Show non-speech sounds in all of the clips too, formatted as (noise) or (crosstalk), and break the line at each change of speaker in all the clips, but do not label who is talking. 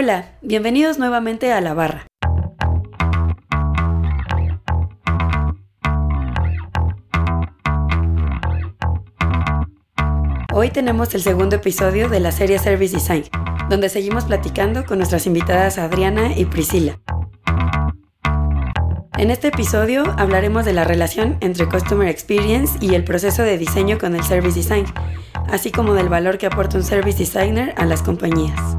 Hola, bienvenidos nuevamente a La Barra. Hoy tenemos el segundo episodio de la serie Service Design, donde seguimos platicando con nuestras invitadas Adriana y Priscila. En este episodio hablaremos de la relación entre Customer Experience y el proceso de diseño con el Service Design, así como del valor que aporta un Service Designer a las compañías.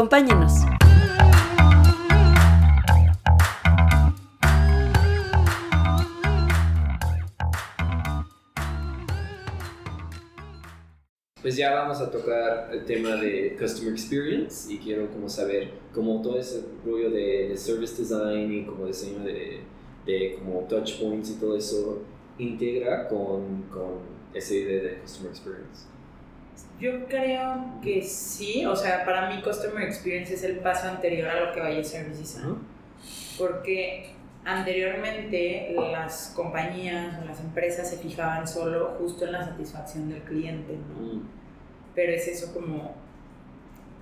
Acompáñenos.
Pues ya vamos a tocar el tema de Customer Experience y quiero como saber cómo todo ese rollo de, Service Design y como diseño de, de, como touch points y todo eso integra con, con esa idea de Customer Experience.
Yo creo que sí, o sea, para mí Customer Experience es el paso anterior a lo que vaya a Service Design. Porque anteriormente las compañías o las empresas se fijaban solo justo en la satisfacción del cliente, ¿no? Mm. Pero es eso como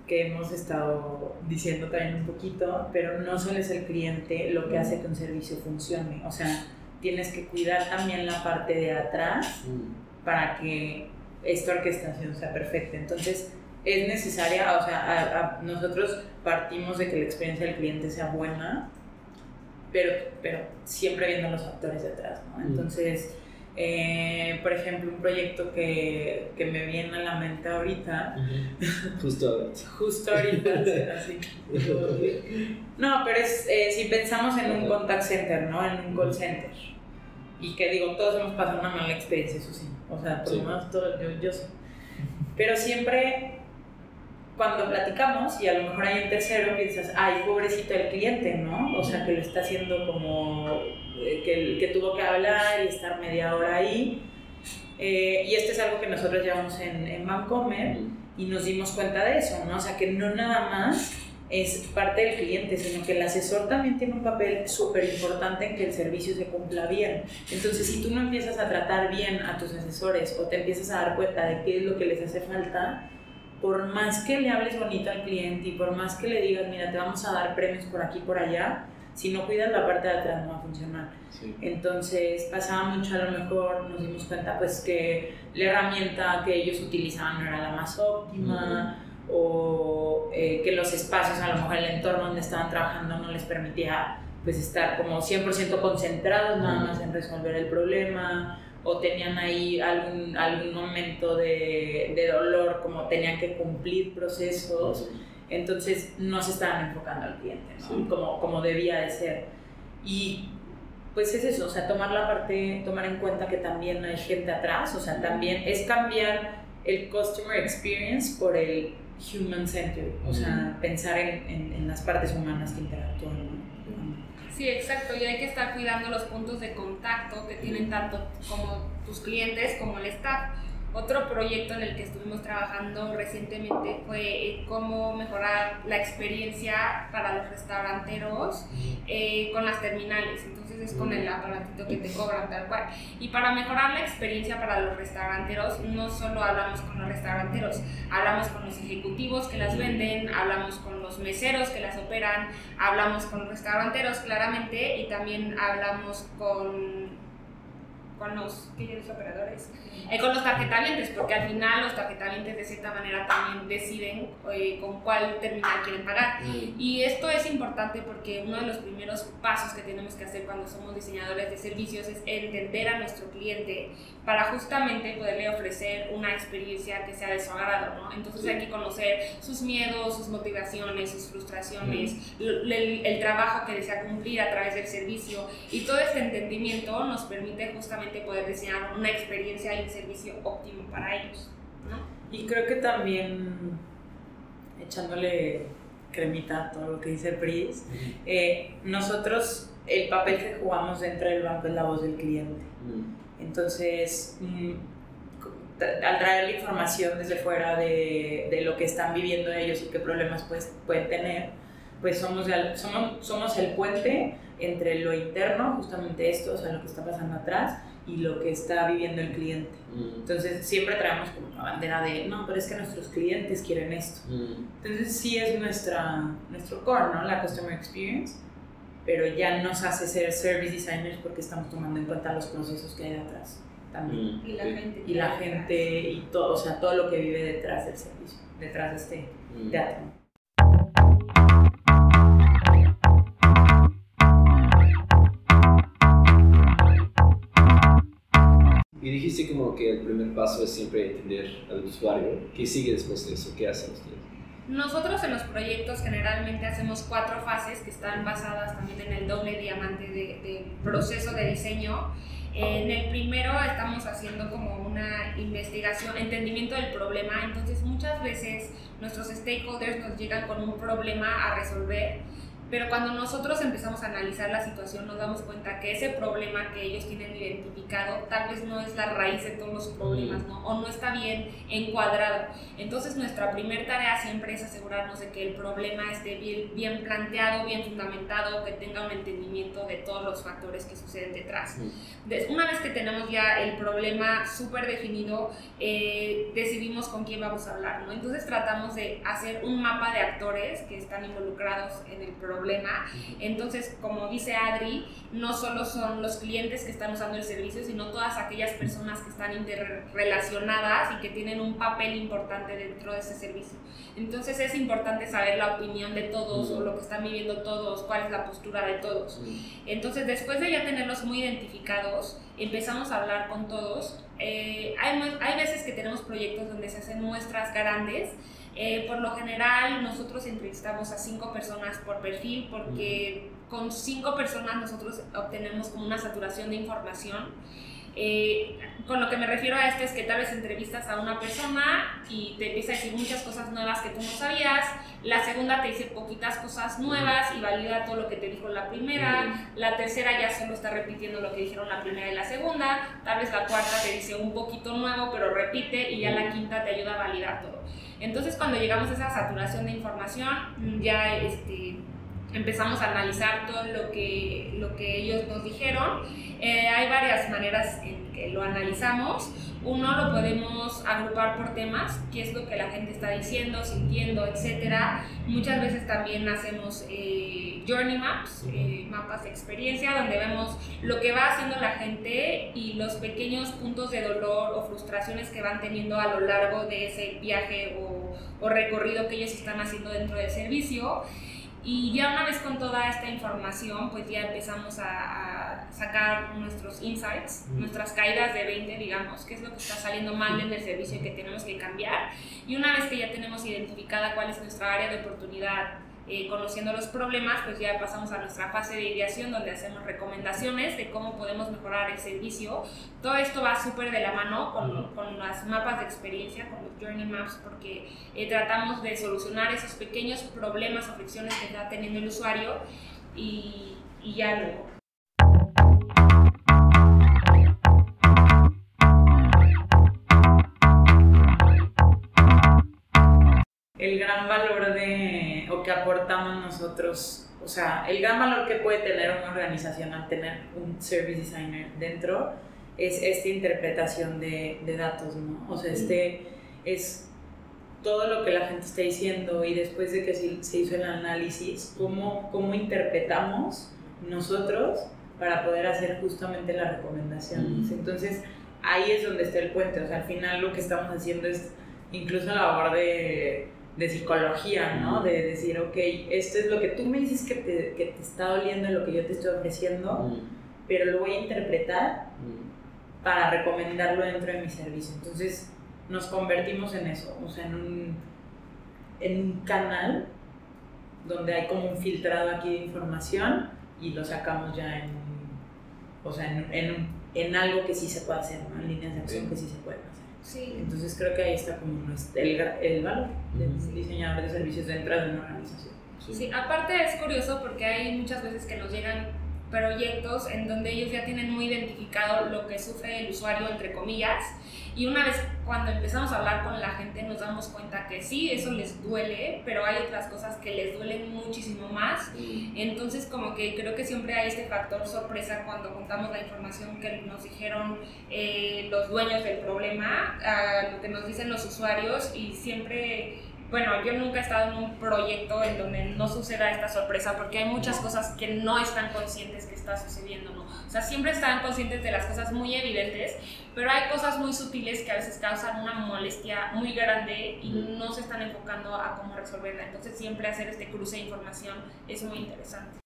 que hemos estado diciendo también un poquito, pero no solo es el cliente lo que hace que un servicio funcione, o sea, tienes que cuidar también la parte de atrás mm. para que esta orquestación sea perfecta. Entonces, es necesaria, o sea, nosotros partimos de que la experiencia del cliente sea buena, pero, pero siempre viendo los factores detrás, ¿no? Entonces, eh, por ejemplo, un proyecto que, que, me viene a la mente ahorita.
Justo ahorita. (laughs)
Justo ahorita, así. (laughs) No, pero es, eh, si pensamos en un contact center, ¿no? En un call center. Y que digo, todos hemos pasado una mala experiencia, eso sí. O sea, por lo menos todo, yo, yo sé. Pero siempre cuando platicamos y a lo mejor hay un tercero, piensas, ay, pobrecito el cliente, ¿no? O sea, que lo está haciendo como eh, que, que tuvo que hablar y estar media hora ahí. Eh, y esto es algo que nosotros llevamos en, en Vancomer y nos dimos cuenta de eso, ¿no? O sea, que no nada más es parte del cliente, sino que el asesor también tiene un papel súper importante en que el servicio se cumpla bien. Entonces, si tú no empiezas a tratar bien a tus asesores o te empiezas a dar cuenta de qué es lo que les hace falta, por más que le hables bonito al cliente y por más que le digas, mira, te vamos a dar premios por aquí y por allá, si no cuidas la parte de atrás no va a funcionar. Entonces pasaba mucho, a lo mejor nos dimos cuenta pues que la herramienta que ellos utilizaban no era la más óptima o eh, que los espacios, a lo mejor el entorno donde estaban trabajando no les permitía pues estar como 100% concentrados nada más en resolver el problema o tenían ahí algún, algún momento de, de dolor, como tenían que cumplir procesos, entonces no se estaban enfocando al cliente, como, como debía de ser. Y pues es eso, o sea, tomar la parte, tomar en cuenta que también hay gente atrás, o sea, también es cambiar el customer experience por el human center, o sea, pensar en, en, en las partes humanas que interactúan.
Sí, exacto, y hay que estar cuidando los puntos de contacto que tienen tanto como tus clientes como el staff. Otro proyecto en el que estuvimos trabajando recientemente fue cómo mejorar la experiencia para los restauranteros eh, con las terminales. Entonces es con el aparatito que te cobran tal cual. Y para mejorar la experiencia para los restauranteros, no solo hablamos con los restauranteros, hablamos con los ejecutivos que las venden, hablamos con los meseros que las operan, hablamos con los restauranteros claramente y también hablamos con con los operadores, eh, con los tarjetavientes, porque al final los tarjetavientes de cierta manera también deciden eh, con cuál terminal quieren pagar. Mm. Y esto es importante porque uno de los primeros pasos que tenemos que hacer cuando somos diseñadores de servicios es entender a nuestro cliente para justamente poderle ofrecer una experiencia que sea de su agrado, ¿no? Entonces hay que conocer sus miedos, sus motivaciones, sus frustraciones, mm. el, el trabajo que desea cumplir a través del servicio y todo este entendimiento nos permite justamente poder diseñar una experiencia y un servicio óptimo para ellos. ¿no?
Y creo que también echándole cremita a todo lo que dice Pris, eh, nosotros el papel que jugamos dentro del banco es la voz del cliente. Entonces, mm, al traer la información desde fuera de, de, lo que están viviendo ellos y qué problemas pues, pueden tener, pues somos, somos, somos el puente entre lo interno, justamente esto, o sea, lo que está pasando atrás, y lo que está viviendo el cliente.
Mm.
Entonces siempre traemos como una bandera de, no, pero es que nuestros clientes quieren esto.
Mm.
Entonces sí es nuestra, nuestro core, ¿no? La Customer Experience, pero ya nos hace ser service designers porque estamos tomando en cuenta los procesos que hay detrás también.
Mm.
Y la gente.
Y la gente y todo, o sea, todo lo que vive detrás del servicio, detrás de este
Mm.
teatro.
Y dijiste como que el primer paso es siempre entender al usuario. ¿Qué sigue después de eso? ¿Qué hacen ustedes?
Nosotros en los proyectos generalmente hacemos cuatro fases que están basadas también en el doble diamante de, de proceso de diseño. En el primero estamos haciendo como una investigación, entendimiento del problema, entonces muchas veces nuestros stakeholders nos llegan con un problema a resolver, pero cuando nosotros empezamos a analizar la situación nos damos cuenta que ese problema que ellos tienen identificado tal vez no es la raíz de todos los problemas, ¿no? O no está bien encuadrado. Entonces nuestra primera tarea siempre es asegurarnos de que el problema esté bien, bien planteado, bien fundamentado, que tenga un entendimiento de todos los factores que suceden detrás. Des- Una vez que tenemos ya el problema súper definido, eh, decidimos con quién vamos a hablar, ¿no? Entonces tratamos de hacer un mapa de actores que están involucrados en el problema. Entonces, como dice Adri, no solo son los clientes que están usando el servicio, sino todas aquellas personas que están interrelacionadas y que tienen un papel importante dentro de ese servicio. Entonces es importante saber la opinión de todos o lo que están viviendo todos, cuál es la postura de todos. Entonces, después de ya tenerlos muy identificados, empezamos a hablar con todos. Eh, hay, hay veces que tenemos proyectos donde se hacen muestras grandes. Eh, por lo general, nosotros entrevistamos a cinco personas por perfil porque con cinco personas nosotros obtenemos como una saturación de información. Eh, con lo que me refiero a esto es que tal vez entrevistas a una persona y te empieza a decir muchas cosas nuevas que tú no sabías, la segunda te dice poquitas cosas nuevas y valida todo lo que te dijo la primera, la tercera ya solo está repitiendo lo que dijeron la primera y la segunda, tal vez la cuarta te dice un poquito nuevo pero repite y ya la quinta te ayuda a validar todo. Entonces cuando llegamos a esa saturación de información ya este, empezamos a analizar todo lo que, lo que ellos nos dijeron. Eh, hay varias maneras en que lo analizamos. Uno lo podemos agrupar por temas, qué es lo que la gente está diciendo, sintiendo, etc. Muchas veces también hacemos eh, journey maps, eh, mapas de experiencia, donde vemos lo que va haciendo la gente y los pequeños puntos de dolor o frustraciones que van teniendo a lo largo de ese viaje o, o recorrido que ellos están haciendo dentro del servicio. Y ya una vez con toda esta información, pues ya empezamos a, a sacar nuestros insights,
Mm.
nuestras caídas de 20, digamos, qué es lo que está saliendo mal en el servicio y que tenemos que cambiar. Y una vez que ya tenemos identificada cuál es nuestra área de oportunidad, eh, conociendo los problemas, pues ya pasamos a nuestra fase de ideación donde hacemos recomendaciones de cómo podemos mejorar el servicio. Todo esto va súper de la mano con, con las mapas de experiencia, con los journey maps, porque eh, tratamos de solucionar esos pequeños problemas o fricciones que está teniendo el usuario y, y ya luego.
Que aportamos nosotros, o sea, el gran valor que puede tener una organización al tener un service designer dentro es esta interpretación de, de datos, ¿no? O sea, este es todo lo que la gente está diciendo y después de que se, se hizo el análisis, cómo, cómo interpretamos nosotros para poder hacer justamente las recomendaciones. Entonces, ahí es donde está el puente, o sea, al final lo que estamos haciendo es incluso la labor de de psicología, ¿no? De decir, ok, esto es lo que tú me dices que te, que te está doliendo, lo que yo te estoy ofreciendo, pero lo voy a interpretar para recomendarlo dentro de mi servicio. Entonces nos convertimos en eso, o sea, en un, en un canal donde hay como un filtrado aquí de información y lo sacamos ya en, o sea, en, en, en algo que sí se puede hacer, ¿no? En líneas de acción
Sí.
que sí se pueden hacer.
Sí.
Entonces creo que ahí está como nuestro- el, el valor del
Ujú.
diseñador de servicios dentro de una organización.
Sí, aparte es curioso porque hay muchas veces que nos llegan proyectos en donde ellos ya tienen muy identificado lo que sufre el usuario, entre comillas, y una vez cuando empezamos a hablar con la gente nos damos cuenta que sí, eso les duele, pero hay otras cosas que les duelen muchísimo más. Entonces como que creo que siempre hay este factor sorpresa cuando contamos la información que nos dijeron eh, los dueños del problema, lo que nos dicen los usuarios y siempre bueno, yo nunca he estado en un proyecto en donde no suceda esta sorpresa porque hay muchas cosas que no están conscientes que está sucediendo, ¿no? O sea, siempre están conscientes de las cosas muy evidentes, pero hay cosas muy sutiles que a veces causan una molestia muy grande y no se están enfocando a cómo resolverla. Entonces, siempre hacer este cruce de información es muy interesante.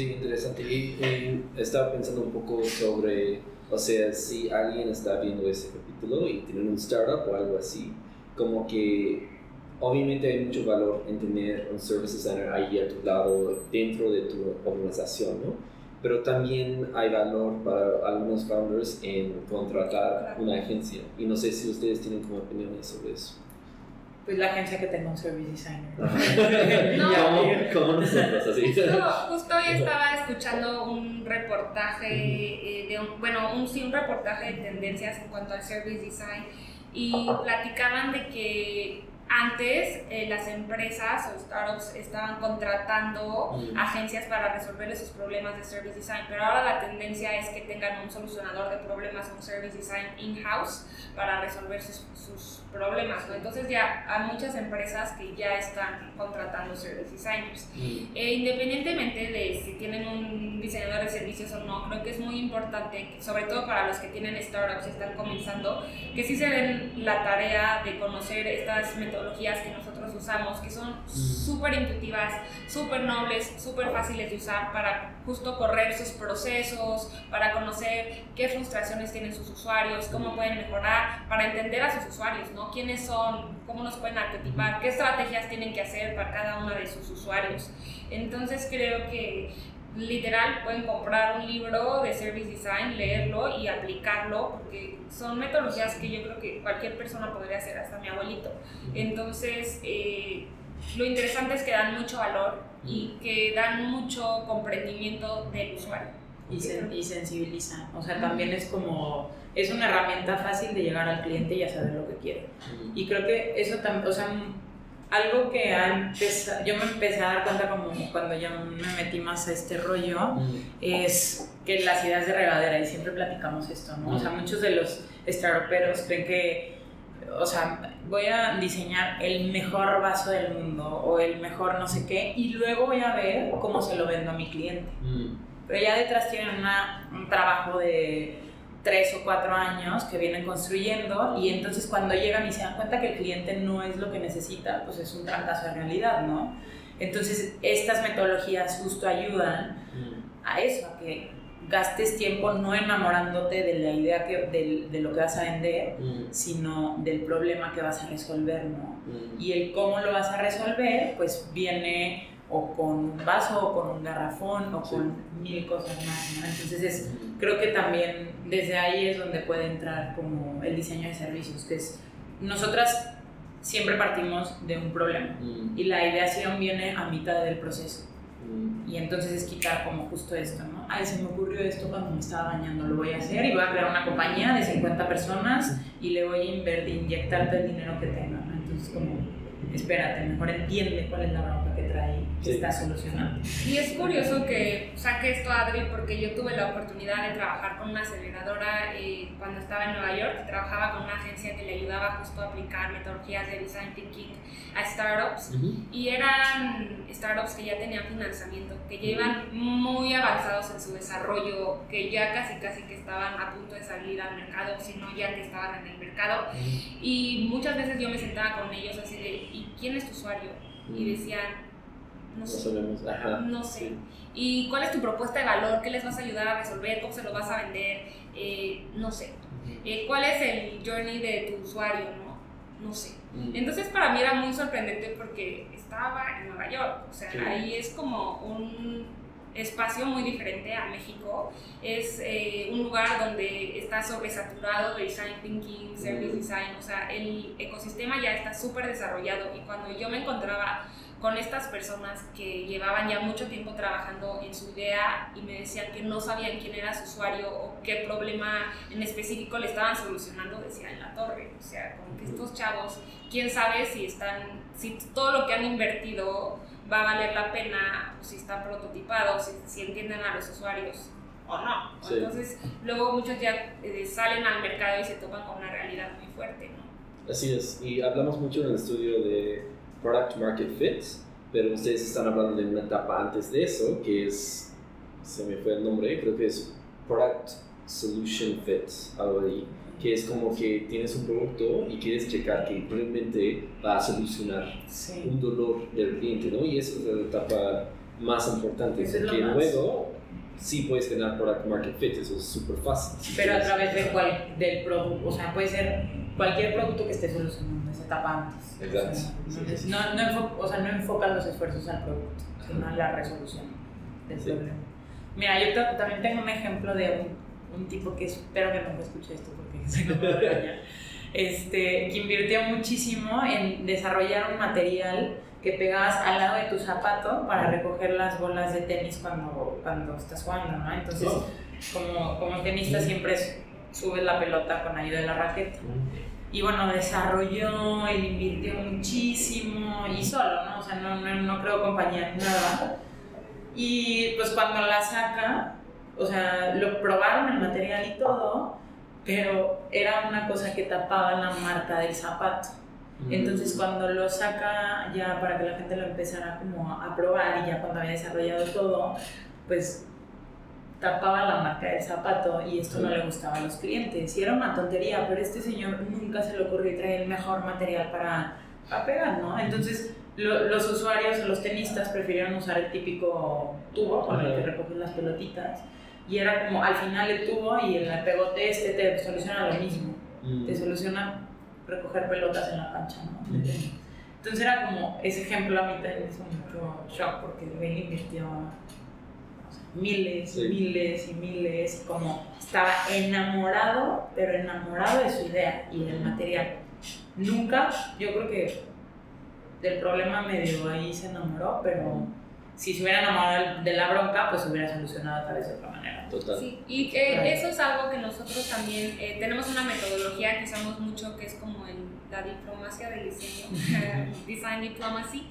Sí, interesante. Y, estaba pensando un poco sobre, o sea, si alguien está viendo ese capítulo y tiene un startup o algo así, como que obviamente hay mucho valor en tener un service designer ahí a tu lado dentro de tu organización, ¿no? Pero también hay valor para algunos founders en contratar una agencia. Y no sé si ustedes tienen como opiniones sobre eso.
Pues la agencia que tenga un service designer. (laughs)
no,
como, nosotros, así.
Justo, hoy estaba escuchando un reportaje, eh, de un, bueno, un, sí, un reportaje de tendencias en cuanto al service design y platicaban de que antes eh, las empresas o startups estaban contratando mm. agencias para resolver esos problemas de service design, pero ahora la tendencia es que tengan un solucionador de problemas, un service design in-house para resolver sus, sus problemas. ¿no? Entonces ya hay muchas empresas que ya están contratando service designers. Mm. E independientemente de si tienen un diseñador de servicios o no, creo que es muy importante, sobre todo para los que tienen startups y están comenzando, que sí se den la tarea de conocer estas metodologías que nosotros usamos, que son súper intuitivas, súper nobles, súper fáciles de usar para justo correr sus procesos, para conocer qué frustraciones tienen sus usuarios, cómo pueden mejorar, para entender a sus usuarios, ¿no? ¿Quiénes son? ¿Cómo nos pueden arquetipar? ¿Qué estrategias tienen que hacer para cada uno de sus usuarios? Entonces creo que literal pueden comprar un libro de service design, leerlo y aplicarlo, porque son metodologías que yo creo que cualquier persona podría hacer, hasta mi abuelito. Entonces, eh, lo interesante es que dan mucho valor y que dan mucho comprendimiento del usuario.
Y, y sensibilizan, o sea, también es como, es una herramienta fácil de llegar al cliente y a saber lo que quiere. Y creo que eso también, o sea, algo que antes, yo me empecé a dar cuenta como cuando ya me metí más a este rollo, mm. es que las ideas de regadera, y siempre platicamos esto, ¿no? O sea, mm. muchos de los startuperos creen que, o sea, voy a diseñar el mejor vaso del mundo o el mejor no sé qué, y luego voy a ver cómo se lo vendo a mi cliente. Mm. Pero ya detrás tienen una, un trabajo de tres o cuatro años que vienen construyendo y entonces cuando llegan y se dan cuenta que el cliente no es lo que necesita, pues es un trancazo de realidad, ¿no? Entonces estas metodologías justo ayudan mm. a eso, a que gastes tiempo no enamorándote de la idea que, de, de lo que vas a vender, mm. sino del problema que vas a resolver, ¿no? Mm. Y el cómo lo vas a resolver, pues viene o con un vaso o con un garrafón o con mil cosas más, ¿no? Entonces es, creo que también desde ahí es donde puede entrar como el diseño de servicios, que es, nosotras siempre partimos de un problema mm. y la ideación viene a mitad del proceso. Mm. Y entonces es quitar como justo esto, ¿no? Ay, se me ocurrió esto cuando me estaba bañando, lo voy a hacer y voy a crear una compañía de 50 personas y le voy a invertir, inyectarte el dinero que tenga, ¿no? Entonces como, espérate, mejor entiende cuál es la bronca que trae está solucionando.
Y es curioso que saque esto Adri porque yo tuve la oportunidad de trabajar con una aceleradora eh, cuando estaba en Nueva York, trabajaba con una agencia que le ayudaba justo a aplicar metodologías de design thinking a startups y eran startups que ya tenían financiamiento, que ya iban muy avanzados en su desarrollo, que ya casi casi que estaban a punto de salir al mercado, sino ya que estaban en el mercado. Y muchas veces yo me sentaba con ellos así de ¿y quién es tu usuario? Y decían no, sé. No sé. ¿Y cuál es tu propuesta de valor? ¿Qué les vas a ayudar a resolver? ¿Cómo se lo vas a vender? Eh, no sé. Eh, ¿Cuál es el journey de tu usuario? No, no sé. Entonces para mí era muy sorprendente porque estaba en Nueva York. O sea, ahí es como un espacio muy diferente a México. Es eh, un lugar donde está sobresaturado de design thinking, service design, o sea, el ecosistema ya está súper desarrollado y cuando yo me encontraba con estas personas que llevaban ya mucho tiempo trabajando en su idea y me decían que no sabían quién era su usuario o qué problema en específico le estaban solucionando, decía en la torre. O sea, como que estos chavos, quién sabe si están, si todo lo que han invertido va a valer la pena, o si están prototipados, si, si entienden a los usuarios o no. Entonces, luego muchos ya eh, salen al mercado y se topan con una realidad muy fuerte, ¿no?
Así es, y hablamos mucho en el estudio de product market fit, pero ustedes están hablando de una etapa antes de eso, que es, se me fue el nombre, creo que es product solution fit, algo ahí, que es como que tienes un producto y quieres checar que realmente va a solucionar un dolor del cliente, ¿no? Y esa es la etapa más importante, porque luego sí puedes tener product market fit, eso es súper fácil.
Pero a través de cuál, del producto, o sea, puede ser cualquier producto que esté solucionando esa etapa antes.
Exacto.
no, no, o sea, no enfocan los esfuerzos al producto, sino a la resolución del problema. Mira, yo también tengo un ejemplo de un, un, tipo que espero que nunca escuche esto porque (laughs) se me este, que invirtió muchísimo en desarrollar un material que pegabas al lado de tu zapato para recoger las bolas de tenis cuando, cuando estás jugando, ¿no? Entonces, oh. como, como tenista siempre subes la pelota con ayuda de la raqueta. Y bueno, desarrolló, él invirtió muchísimo y solo, ¿no? O sea, no, no, no creo compañía nada. Y pues cuando la saca, o sea, lo probaron el material y todo, pero era una cosa que tapaba la marca del zapato. Entonces cuando lo saca ya para que la gente lo empezara como a probar y ya cuando había desarrollado todo, pues tapaba la marca del zapato y esto no le gustaba a los clientes. Y era una tontería, pero este señor nunca se le ocurrió traer el mejor material para, para pegar, ¿no? Entonces los usuarios los tenistas prefirieron usar el típico tubo con el que recogen las pelotitas. Y era como al final el tubo y el pegote este te soluciona lo mismo. Mm. Te soluciona recoger pelotas en la cancha, ¿no? Entonces era como, ese ejemplo a mí también hizo mucho shock porque él invirtió miles, y miles y miles, y como estaba enamorado, pero enamorado de su idea y del material. Nunca, yo creo que del problema medio ahí se enamoró, pero si se hubiera enamorado de la bronca, pues se hubiera solucionado tal vez de otra manera.
Total.
Sí, y eh, eso es algo que nosotros también eh, tenemos una metodología que usamos mucho, que es como el, la diplomacia del diseño, (laughs) design diplomacy,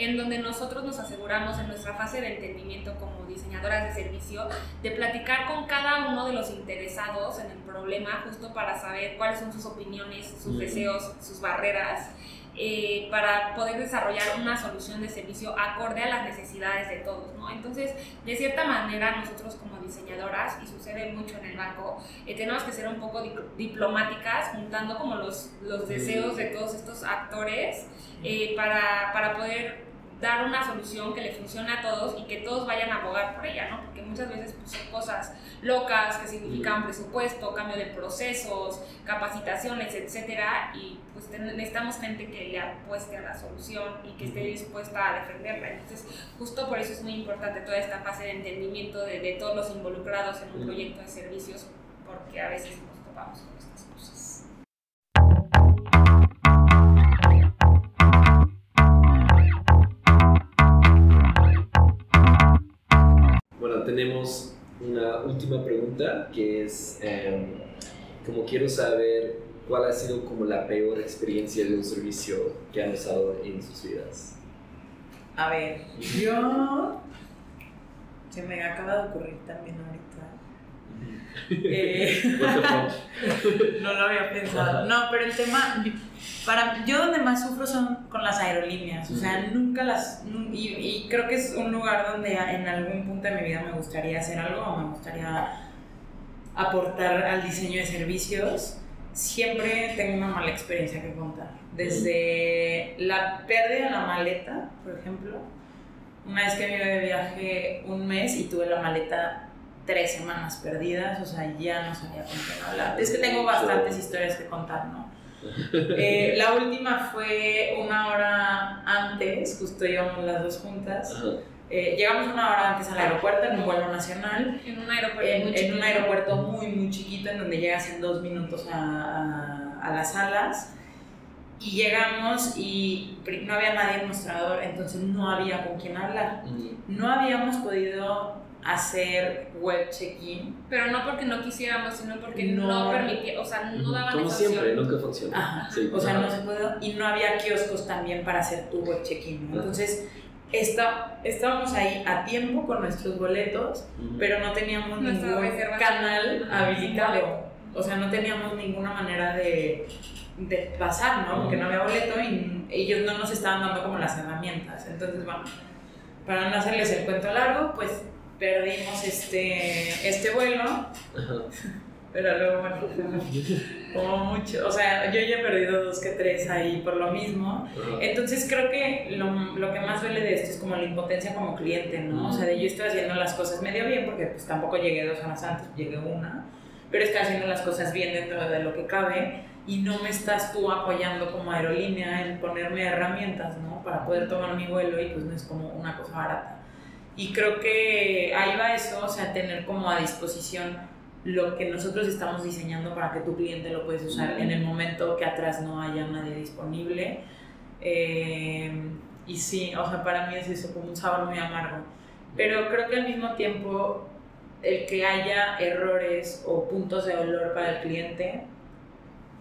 en donde nosotros nos aseguramos en nuestra fase de entendimiento como diseñadoras de servicio de platicar con cada uno de los interesados en el problema justo para saber cuáles son sus opiniones, sus deseos, sus barreras eh, para poder desarrollar una solución de servicio acorde a las necesidades de todos, ¿no? Entonces, de cierta manera, nosotros como diseñadoras, y sucede mucho en el banco, eh, tenemos que ser un poco diplomáticas, juntando como los, los deseos de todos estos actores eh, para, para poder dar una solución que le funcione a todos y que todos vayan a abogar por ella, ¿no? Porque muchas veces pues, son cosas locas que significan presupuesto, cambio de procesos, capacitaciones, etcétera, y pues necesitamos gente que le apueste a la solución y que esté dispuesta a defenderla. Entonces, justo por eso es muy importante toda esta fase de entendimiento de, de todos los involucrados en un proyecto de servicios, porque a veces nos topamos con estas cosas.
Tenemos una última pregunta que es, em, como quiero saber cuál ha sido como la peor experiencia de un servicio que han usado en sus vidas.
A ver, yo... Se me acaba de ocurrir también ahorita. Eh, (laughs) (laughs) no lo había pensado. No, pero el tema, para yo donde más sufro son con las aerolíneas, o sea, nunca las, y, creo que es un lugar donde en algún punto de mi vida me gustaría hacer algo o me gustaría aportar al diseño de servicios. Siempre tengo una mala experiencia que contar. Desde la pérdida de la maleta, por ejemplo, una vez que me iba de viaje un mes y tuve la maleta tres semanas perdidas, o sea, ya no sabía con quién hablar. Es que tengo bastantes historias que contar, ¿no? Eh, (laughs) la última fue una hora antes, justo íbamos las dos juntas, Eh, llegamos una hora antes al aeropuerto en un vuelo nacional.
En un aeropuerto
en,
muy
en
chiquito.
un aeropuerto muy, muy chiquito en donde llegas en dos minutos a, a- a las salas. Y llegamos y no había nadie en mostrador, entonces no había con quién hablar. No habíamos podido hacer web check-in.
Pero no porque no quisiéramos, sino porque
No.
no, permitía, o sea, no daban
Como siempre, nunca funciona.
Ajá.
Sí,
O sea, no se puede. Y no había kioscos también para hacer tu web check-in. ¿no? Entonces, está, estábamos ahí a tiempo con nuestros boletos,
Ujú.
pero no teníamos
Nuestra
ningún canal
Ajá,
habilitado. O sea, no teníamos ninguna manera de, de pasar, ¿no? Porque no había boleto y ellos no nos estaban dando como las herramientas. Entonces, bueno, para no hacerles el cuento largo, pues perdimos este, este vuelo,
Ajá.
pero luego, bueno, como mucho, o sea, yo ya he perdido dos que tres ahí por lo mismo.
Ajá.
Entonces creo que lo, lo que más duele de esto es como la impotencia como cliente, ¿no? O sea, de yo estoy haciendo las cosas medio bien porque pues tampoco llegué dos horas antes, llegué una, pero estoy haciendo las cosas bien dentro de lo que cabe y no me estás tú apoyando como aerolínea en ponerme herramientas, ¿no? Para poder tomar mi vuelo y pues no es como una cosa barata. Y creo que ahí va eso, o sea, tener como a disposición lo que nosotros estamos diseñando para que tu cliente lo puedes usar en el momento que atrás no haya nadie disponible. Eh, y sí, o sea, para mí es eso, como un sabor muy amargo. Pero creo que al mismo tiempo, el que haya errores o puntos de dolor para el cliente,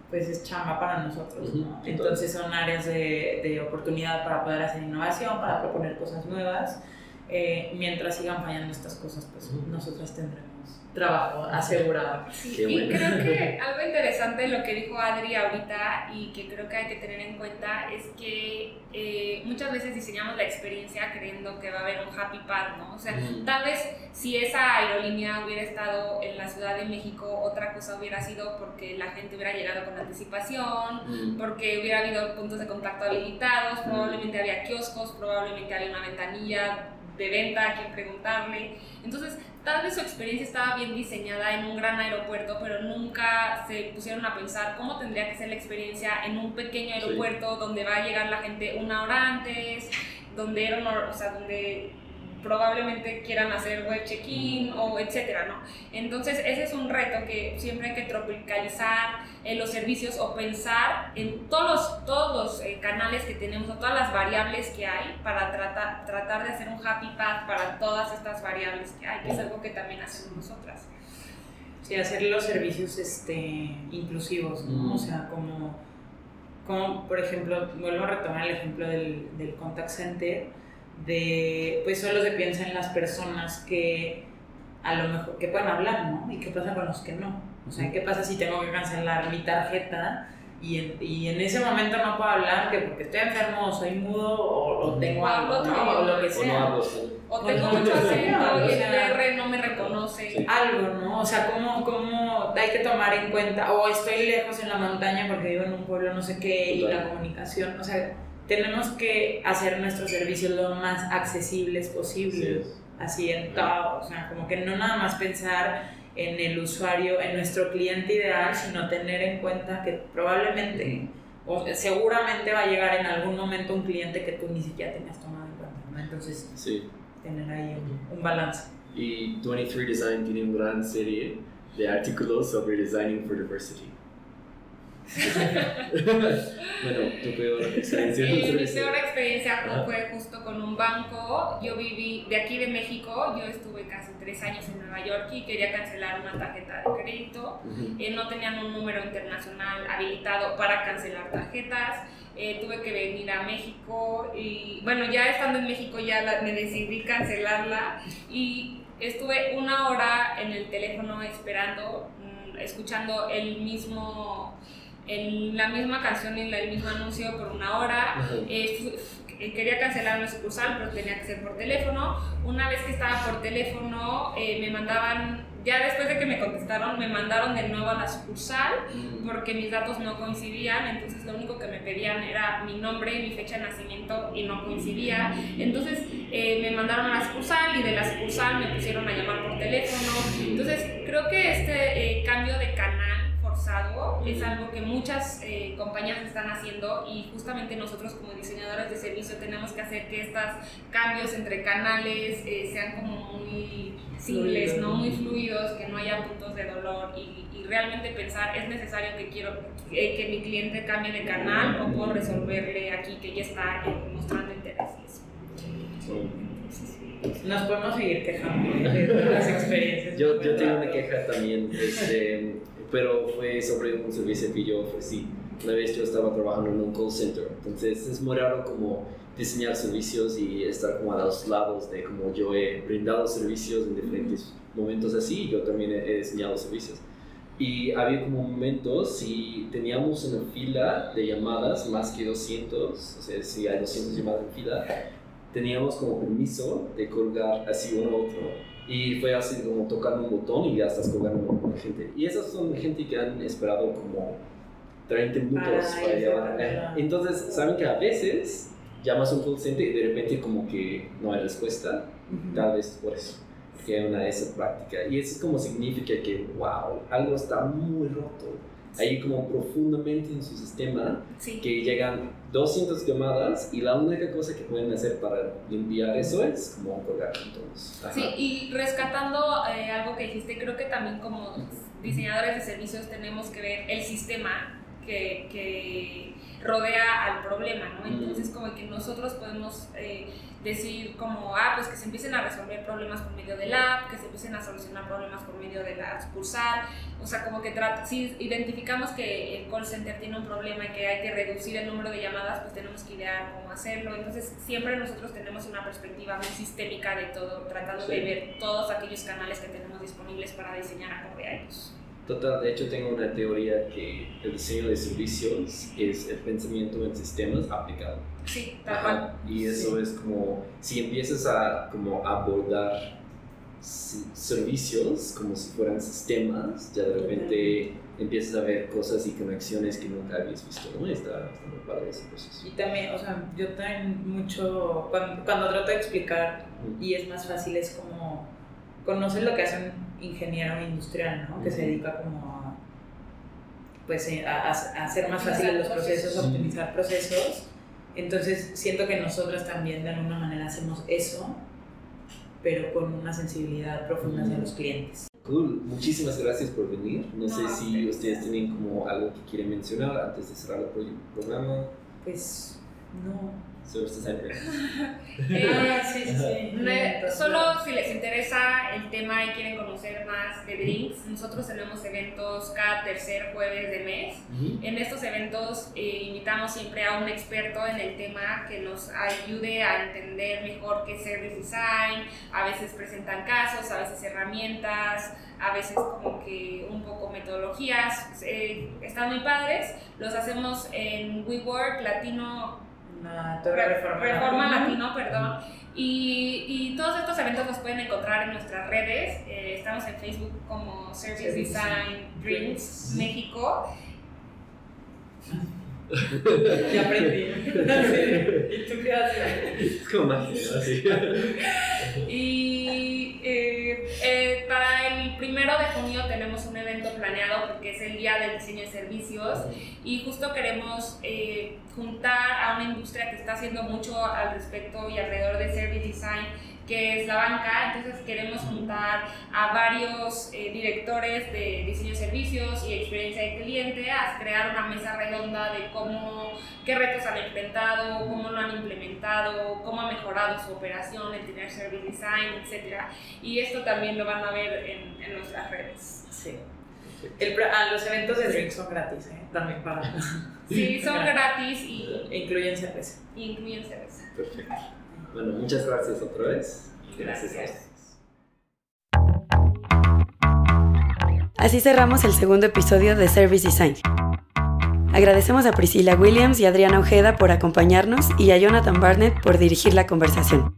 pues es chamba para nosotros, ¿no? Entonces son áreas de, de oportunidad para poder hacer innovación, para proponer cosas nuevas. Eh, mientras sigan fallando estas cosas, pues nosotras tendremos trabajo asegurado.
Sí,
Qué
y
bueno.
creo que algo interesante de lo que dijo Adri ahorita y que creo que hay que tener en cuenta es que eh, muchas veces diseñamos la experiencia creyendo que va a haber un happy path, ¿no? O sea, tal vez si esa aerolínea hubiera estado en la Ciudad de México, otra cosa hubiera sido porque la gente hubiera llegado con anticipación, porque hubiera habido puntos de contacto habilitados,
Mm.
probablemente había kioscos, probablemente había una ventanilla de venta a quien preguntarle. Entonces, tal vez su experiencia estaba bien diseñada en un gran aeropuerto, pero nunca se pusieron a pensar cómo tendría que ser la experiencia en un pequeño
Sí.
aeropuerto donde va a llegar la gente una hora antes, donde era una- o sea, donde probablemente quieran hacer web check-in o etcétera, ¿no? Entonces, ese es un reto que siempre hay que tropicalizar en los servicios o pensar en todos los, todos los eh, canales que tenemos o todas las variables que hay para tratar, tratar de hacer un happy path para todas estas variables que hay, que es algo que también hacemos nosotras.
Sí, hacer los servicios este, inclusivos, ¿no?
Mm.
O sea, como, como, por ejemplo, vuelvo a retomar el ejemplo del, del contact center, de, pues solo se piensa en las personas que a lo mejor, que pueden hablar, ¿no? Y qué pasa con los que no. O sea, ¿qué pasa si tengo que cancelar mi tarjeta y en, y en ese momento no puedo hablar que porque estoy enfermo o soy mudo o, o tengo algo,
otro
¿no? O lo que
O no
sea.
hablo, sí.
O
Pues
tengo
no,
mucho acento y
o
el
sea,
R no me reconoce.
Sí.
algo, ¿no? O sea, ¿cómo, cómo hay que tomar en cuenta? O estoy lejos en la montaña porque vivo en un pueblo no sé qué y la comunicación, o sea, tenemos que hacer nuestros servicios lo más accesibles posible,
Sí.
así en todo, o sea, como que no nada más pensar en el usuario, en nuestro cliente ideal, sino tener en cuenta que probablemente o seguramente va a llegar en algún momento un cliente que tú ni siquiera tenías tomado en cuenta, ¿no? Entonces,
Sí.
tener ahí un, un balance.
Y 23 Design tiene una gran serie de artículos sobre designing for diversity. (laughs) bueno, tu peor experiencia en
Y mi peor experiencia
Ajá.
fue justo con un banco. Yo viví de aquí de México, yo estuve casi tres años en Nueva York y quería cancelar una tarjeta de crédito.
Ujú.
Eh, no tenían un número internacional habilitado para cancelar tarjetas. Eh, tuve que venir a México y bueno, ya estando en México ya la- me decidí cancelarla y estuve una hora en el teléfono esperando, mm, escuchando el mismo, el- la misma canción y el mismo anuncio por una hora.
Ajá.
Eh, fu- eh, quería cancelar una sucursal, pero tenía que ser por teléfono. Una vez que estaba por teléfono, eh, me mandaban, ya después de que me contestaron, me mandaron de nuevo a la sucursal porque mis datos no coincidían, entonces lo único que me pedían era mi nombre y mi fecha de nacimiento y no coincidía. Entonces eh, me mandaron a la sucursal y de la sucursal me pusieron a llamar por teléfono. Entonces creo que este eh, cambio de canal forzado es algo que muchas eh, compañías están haciendo y justamente nosotros como diseñadores de servicio tenemos que hacer que estos cambios entre canales eh, sean como muy simples, ¿no? muy fluidos, que no haya puntos de dolor y, realmente pensar, ¿es necesario que quiero eh, que mi cliente cambie de canal o puedo resolverle aquí que ya está mostrando interés?
Nos podemos seguir quejando de (laughs) las experiencias.
Yo, yo tengo una queja también, este, pero fue sobre un servicio que yo ofrecí. Una vez yo estaba trabajando en un call center, entonces es muy raro como diseñar servicios y estar como a los lados de como yo he brindado servicios en diferentes momentos así, yo también he diseñado servicios. Y había como momentos, si teníamos una fila de llamadas más que 200, o sea, si hay 200 llamadas en fila, teníamos como permiso de colgar así uno a otro. Y fue así como tocando un botón y ya estás colgando con gente. Y esas son gente que han esperado como 30 minutos para, llamar. Entonces, saben que a veces llamas a un call center y de repente como que no hay respuesta. Tal vez por eso. Que una esa práctica. Y eso como significa que, wow, algo está muy roto ahí como profundamente en su sistema que llegan 200 llamadas y la única cosa que pueden hacer para limpiar eso es como colgar todos.
Sí, y rescatando eh, algo que dijiste, creo que también como diseñadores de servicios tenemos que ver el sistema que, que rodea al problema, ¿no? Entonces como que nosotros podemos... Eh, decir como, ah, pues que se empiecen a resolver problemas por medio del app, que se empiecen a solucionar problemas por medio de la sucursal, o sea, como que si identificamos que el call center tiene un problema y que hay que reducir el número de llamadas, pues tenemos que idear cómo hacerlo, entonces siempre nosotros tenemos una perspectiva muy sistémica de todo, tratando de ver todos aquellos canales que tenemos disponibles para diseñar acorde a ellos.
Total, de hecho tengo una teoría que el diseño de servicios es el pensamiento en sistemas aplicado.
Sí, tal cual.
Y eso es como, si empiezas a como abordar servicios como si fueran sistemas, ya de repente empiezas a ver cosas y conexiones que nunca habías visto, ¿no? Está, está muy padre ese proceso.
Y también, o sea, yo también mucho, cuando, cuando trato de explicar, y es más fácil, es como conocer lo que hace un ingeniero industrial, ¿no? Que se dedica como a, pues, eh, a, hacer más fáciles los procesos, a optimizar procesos. Entonces, siento que nosotros también de alguna manera hacemos eso, pero con una sensibilidad profunda hacia los clientes.
Cool, muchísimas gracias por venir. No, sé si ustedes tienen como algo que quieren mencionar antes de cerrar el programa.
Pues no. (laughs) (laughs)
eh, sí, sí, sí. solo si les interesa el tema y quieren conocer más de drinks, nosotros tenemos eventos cada tercer jueves de mes. En estos eventos eh, invitamos siempre a un experto en el tema que nos ayude a entender mejor qué es Service Design. A veces presentan casos, a veces herramientas, a veces como que un poco metodologías. Eh, están muy padres. Los hacemos en WeWork Latino reforma, Latino, perdón. Y, y, todos estos eventos los pueden encontrar en nuestras redes. Eh, estamos en Facebook como Service Design Drinks México. (laughs)
ya aprendí. (laughs) ¿Y tú qué haces?
Es como así. (laughs)
y primero de junio tenemos un evento planeado porque es el día del diseño de servicios y justo queremos eh, juntar a una industria que está haciendo mucho al respecto y alrededor de service design que es la banca, entonces queremos juntar a varios eh, directores de diseño de servicios y experiencia de cliente a crear una mesa redonda de cómo, qué retos han enfrentado, cómo lo han implementado, cómo ha mejorado su operación, el tener service design, etc. Y esto también lo van a ver en, en nuestras redes.
Sí. El, ah, los eventos de Drink son gratis, ¿eh? También para...
Sí, son (laughs) gratis y...
Incluyen cerveza.
Incluyen cerveza.
Perfecto. Bueno, muchas gracias otra vez.
Gracias.
gracias.
Así cerramos el segundo episodio de Service Design. Agradecemos a Priscila Williams y Adriana Ojeda por acompañarnos y a Jonathan Barnett por dirigir la conversación.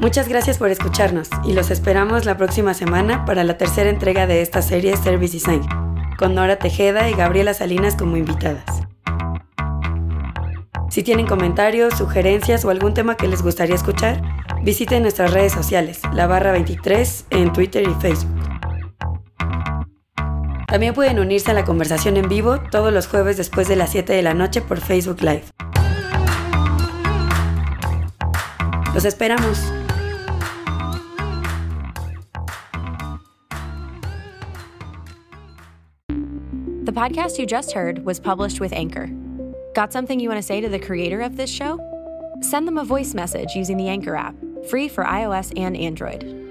Muchas gracias por escucharnos y los esperamos la próxima semana para la tercera entrega de esta serie Service Design, con Nora Tejeda y Gabriela Salinas como invitadas. Si tienen comentarios, sugerencias o algún tema que les gustaría escuchar, visiten nuestras redes sociales, la barra 23 en Twitter y Facebook. También pueden unirse a la conversación en vivo todos los jueves después de las 7 de la noche por Facebook Live. Los esperamos.
The podcast you just heard was published with Anchor. Got something you want to say to the creator of this show? Send them a voice message using the Anchor app, free for iOS and Android.